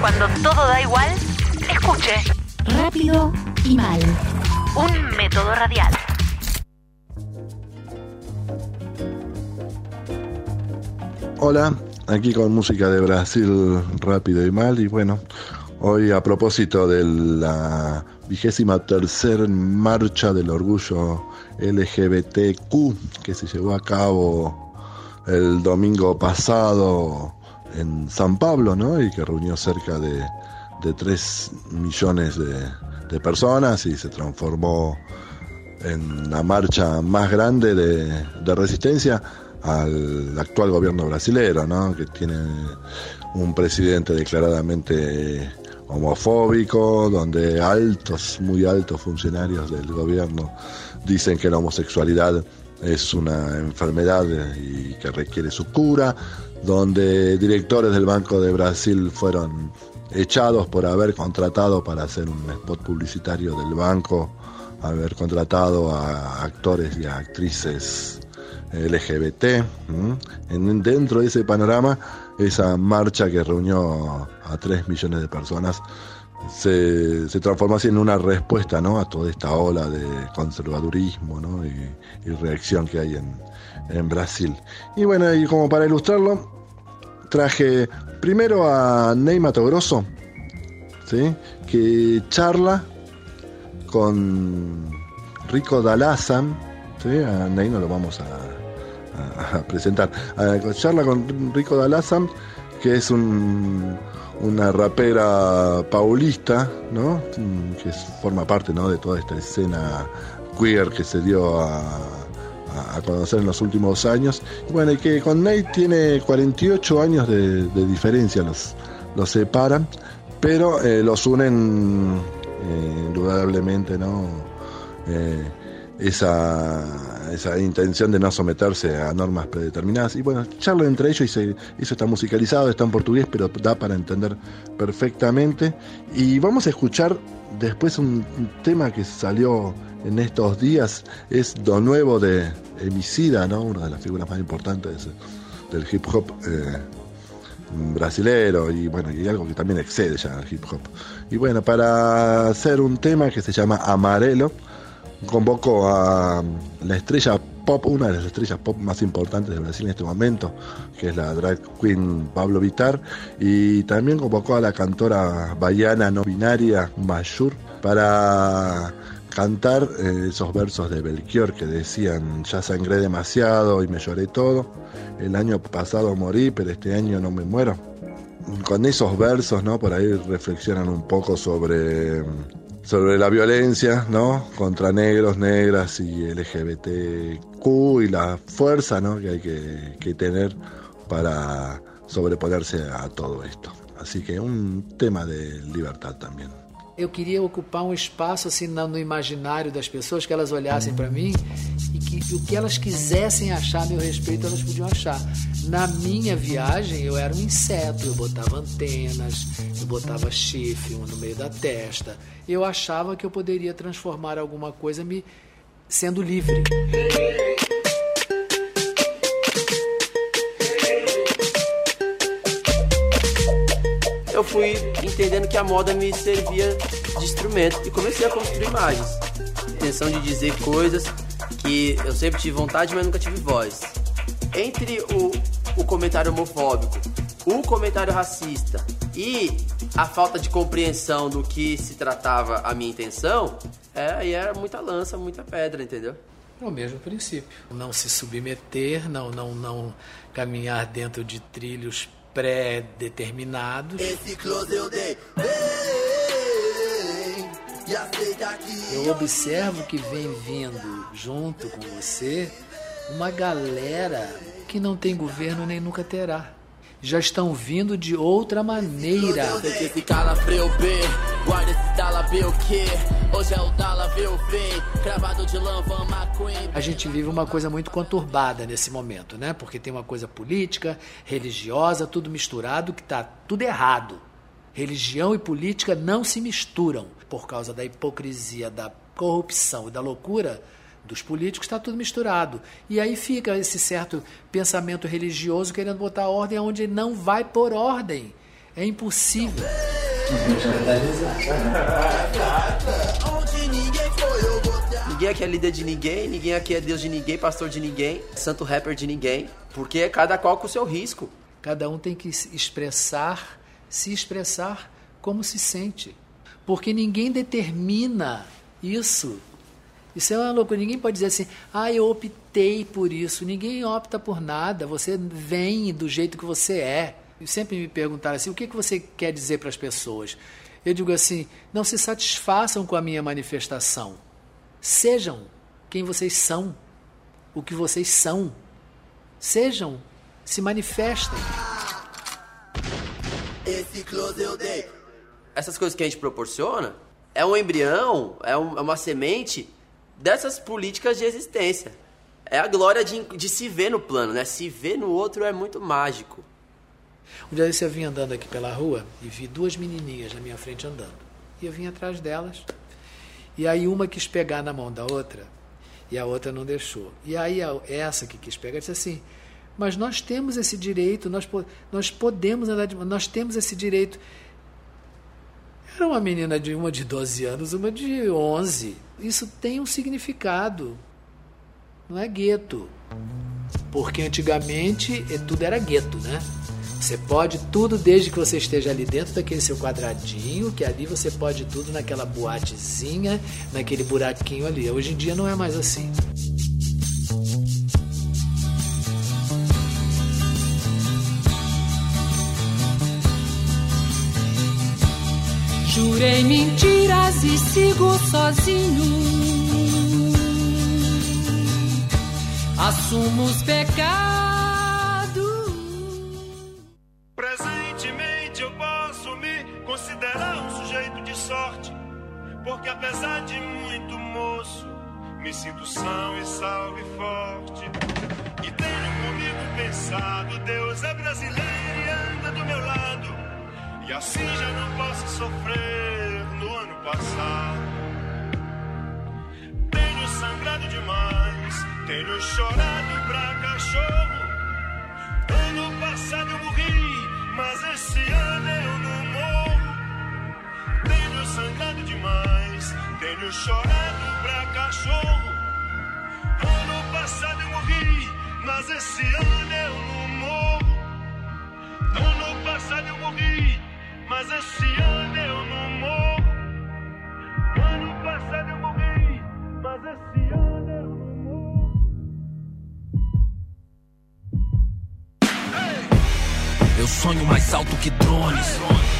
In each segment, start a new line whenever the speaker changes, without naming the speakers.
Cuando todo da igual, escuche.
Rápido y mal.
Un método radial.
Hola, aquí con música de Brasil rápido y mal. Y bueno, hoy a propósito de la vigésima tercera marcha del orgullo LGBTQ que se llevó a cabo el domingo pasado en San Pablo, ¿no? Y que reunió cerca de, de 3 millones de, de personas y se transformó en la marcha más grande de, de resistencia al actual gobierno brasilero, ¿no? que tiene un presidente declaradamente homofóbico, donde altos, muy altos funcionarios del gobierno dicen que la homosexualidad es una enfermedad y que requiere su cura, donde directores del Banco de Brasil fueron echados por haber contratado para hacer un spot publicitario del banco, haber contratado a actores y a actrices LGBT. En, dentro de ese panorama, esa marcha que reunió a 3 millones de personas se, transformó así en una respuesta ¿no? a toda esta ola de conservadurismo y, reacción que hay en, en Brasil. Y bueno, y como para ilustrarlo, traje primero a Ney Mato Grosso, ¿sí? que charla con Rico Dalazan, ¿sí? a Ney no lo vamos a presentar, a, charla con Rico Dalazan, que es un, una rapera paulista, ¿no? que forma parte ¿no? de toda esta escena queer que se dio a, conocer en los últimos años. Bueno, y que con Nate tiene 48 años de, de diferencia, los, los separan, pero eh, los unen eh, indudablemente, ¿no? Eh, esa, esa intención de no someterse a normas predeterminadas. Y bueno, charla entre ellos y se, eso está musicalizado, está en portugués, pero da para entender perfectamente. Y vamos a escuchar después un tema que salió en estos días, es lo nuevo de Emicida, ¿no? una de las figuras más importantes del hip hop eh, brasilero y bueno, y algo que también excede ya al hip hop. Y bueno, para hacer un tema que se llama Amarelo, convoco a la estrella pop, una de las estrellas pop más importantes de Brasil en este momento, que es la drag queen Pablo Vitar, y también convocó a la cantora baiana no binaria Mayur para cantar eh, esos versos de Belchior que decían, ya sangré demasiado y me lloré todo, el año pasado morí, pero este año no me muero. Con esos versos, ¿no? Por ahí reflexionan un poco sobre sobre la violencia ¿no? contra negros, negras y LGBTQ y la fuerza ¿no? que hay que, que, tener para sobreponerse a todo esto. Así que un tema de libertad también.
Eu queria ocupar um espaço assim no imaginário das pessoas, que elas olhassem para mim e que o que elas quisessem achar a meu respeito, elas podiam achar. Na minha viagem, eu era um inseto, eu botava antenas, eu botava chifre no meio da testa. Eu achava que eu poderia transformar alguma coisa me sendo livre.
eu fui entendendo que a moda me servia de instrumento e comecei a construir imagens. Intenção de dizer coisas que eu sempre tive vontade, mas nunca tive voz. Entre o, o comentário homofóbico, o comentário racista e a falta de compreensão do que se tratava a minha intenção, é, aí era muita lança, muita pedra, entendeu?
É o mesmo princípio. Não se submeter, não, não, não caminhar dentro de trilhos pré-determinados.
Esse close eu dei.
Eu observo que vem vindo junto com você uma galera que não tem governo nem nunca terá. Já estão vindo de outra maneira.
É.
A gente vive uma coisa muito conturbada nesse momento, né? Porque tem uma coisa política, religiosa, tudo misturado, que tá tudo errado. Religião e política não se misturam por causa da hipocrisia, da corrupção e da loucura dos políticos, está tudo misturado. E aí fica esse certo pensamento religioso querendo botar ordem onde não vai por ordem. É impossível.
Ninguém aqui é líder de ninguém, ninguém aqui é Deus de ninguém, pastor de ninguém, santo rapper de ninguém, porque é cada qual com o seu risco.
Cada um tem que expressar, se expressar como se sente. Porque ninguém determina isso. Isso é uma loucura. Ninguém pode dizer assim, ah, eu optei por isso. Ninguém opta por nada. Você vem do jeito que você é. E sempre me perguntaram assim, o que, que você quer dizer para as pessoas? Eu digo assim, não se satisfaçam com a minha manifestação. Sejam quem vocês são, o que vocês são. Sejam, se manifestem.
Esse close eu dei. Essas coisas que a gente proporciona é um embrião, é, um- é uma semente dessas políticas de existência. É a glória de, de se ver no plano, né? Se ver no outro é muito mágico.
Um dia desse eu vim andando aqui pela rua e vi duas menininhas na minha frente andando. E eu vim atrás delas. E aí uma quis pegar na mão da outra e a outra não deixou. E aí a- essa que quis pegar disse assim: Mas nós temos esse direito, nós, nós podemos andar de nós temos esse direito. Era uma menina de uma de 12 anos, uma de 11. Isso tem um significado. Não é gueto. Porque antigamente eh, tudo era gueto, né? Você pode tudo desde que você esteja ali dentro daquele seu quadradinho, que ali você pode tudo naquela boatezinha, naquele buraquinho ali. Hoje em dia não é mais assim.
Jurei mentiras e sigo sozinho. Assumo os pecados.
Presentemente eu posso me considerar um sujeito de sorte, porque apesar de muito moço, me sinto são e salve forte. E tenho comigo pensado, Deus é brasileiro e anda do meu lado, e assim já não posso sofrer no ano passado. Tenho sangrado demais, tenho chorado pra cachorro. Ano passado eu morri, mas esse ano eu não morro. Tenho sangrado demais, tenho chorado pra cachorro. Ano passado eu morri, mas esse ano eu não
sonho mais alto que drones.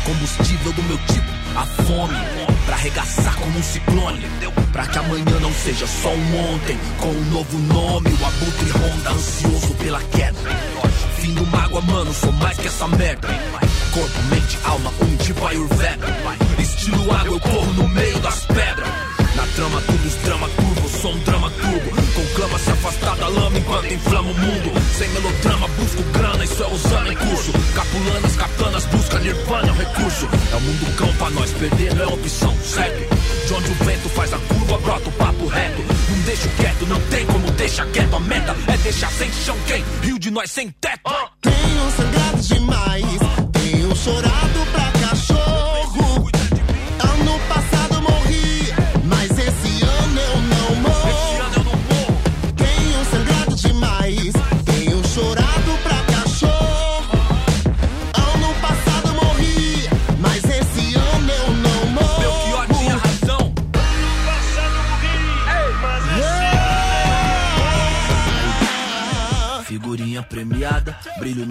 Combustível do meu tipo, a fome. Pra arregaçar como um ciclone. Pra que amanhã não seja só um ontem. Com um novo nome, o abutre ronda, ansioso pela queda. Fim do mágoa, mano, sou mais que essa merda. Corpo, mente, alma, um tipo Ayurveda. Estilo água, eu corro no meio das pedras. Na trama, tudo os drama turbo, sou um drama turbo. Conclama se afastar da lama enquanto inflama o mundo. Sem melodrama, busco grana, isso é usando em curso. Capulanas, katanas, busca nirvana, é um recurso. É o mundo cão pra nós, perder não é opção, segue. De onde o vento faz a curva, brota o papo reto. Não deixo quieto, não tem como deixar quieto. A meta é deixar sem chão quem? Rio de nós sem teto.
Tenho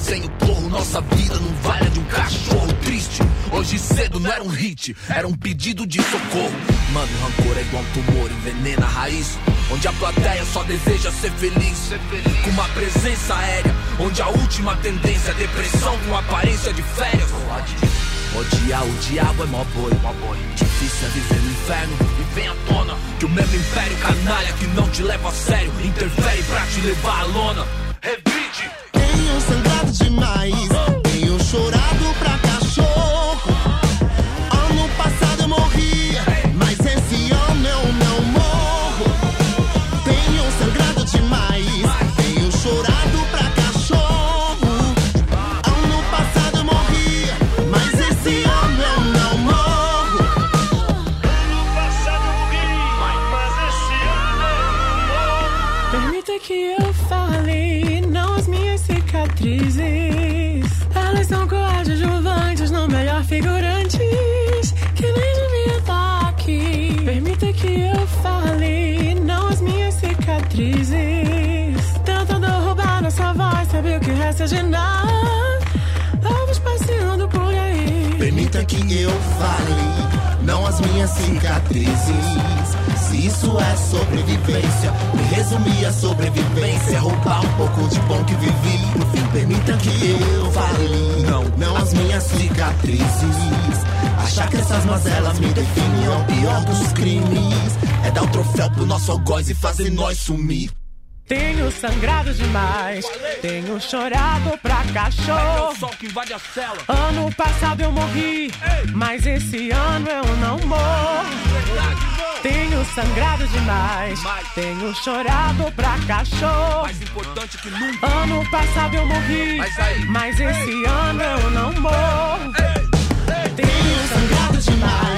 Sem o porro, nossa vida não vale de um cachorro triste. Hoje cedo não era um hit, era um pedido de socorro. Mano, rancor é igual um tumor, envenena a raiz. Onde a plateia só deseja ser feliz. Com uma presença aérea, onde a última tendência é depressão com aparência de férias. Odiar o diabo é mó boi. Difícil é viver no inferno e vem à tona que o mesmo império canalha que não te leva a sério interfere pra te levar à lona. Revide! demais.
Tenho chorado pra cachorro. Ano passado eu morri, mas esse ano eu não morro. Tenho sangrado demais. Tenho chorado pra cachorro. Ano passado eu morri, mas esse ano eu não morro.
Ano passado morri, mas esse ano eu não morro.
Permita que eu fale, não as minhas cicatrizes. Elas são coadjuvantes, não melhor figurantes. Que nem devia estar aqui. Permita que eu fale, não as minhas cicatrizes. Tentando roubar nossa voz, sabe o que resta de nada? Vamos passeando por aí.
Permita que eu fale, as minhas cicatrizes. Se isso é sobrevivência, me resumir a sobrevivência. É roubar um pouco de bom que vivi. No fim, permita que eu fale, não, não as minhas cicatrizes. Achar que essas mazelas me definem é o pior dos crimes. É dar o troféu pro nosso algoz e fazer nós sumir.
Tenho sangrado demais, tenho chorado pra cachorro.
que invade a cela.
Ano passado eu morri, mas esse ano eu não morro. Tenho sangrado demais, tenho chorado pra cachorro.
Mais importante que nunca.
Ano passado eu morri,
mas
esse ano eu não morro.
Tenho sangrado demais,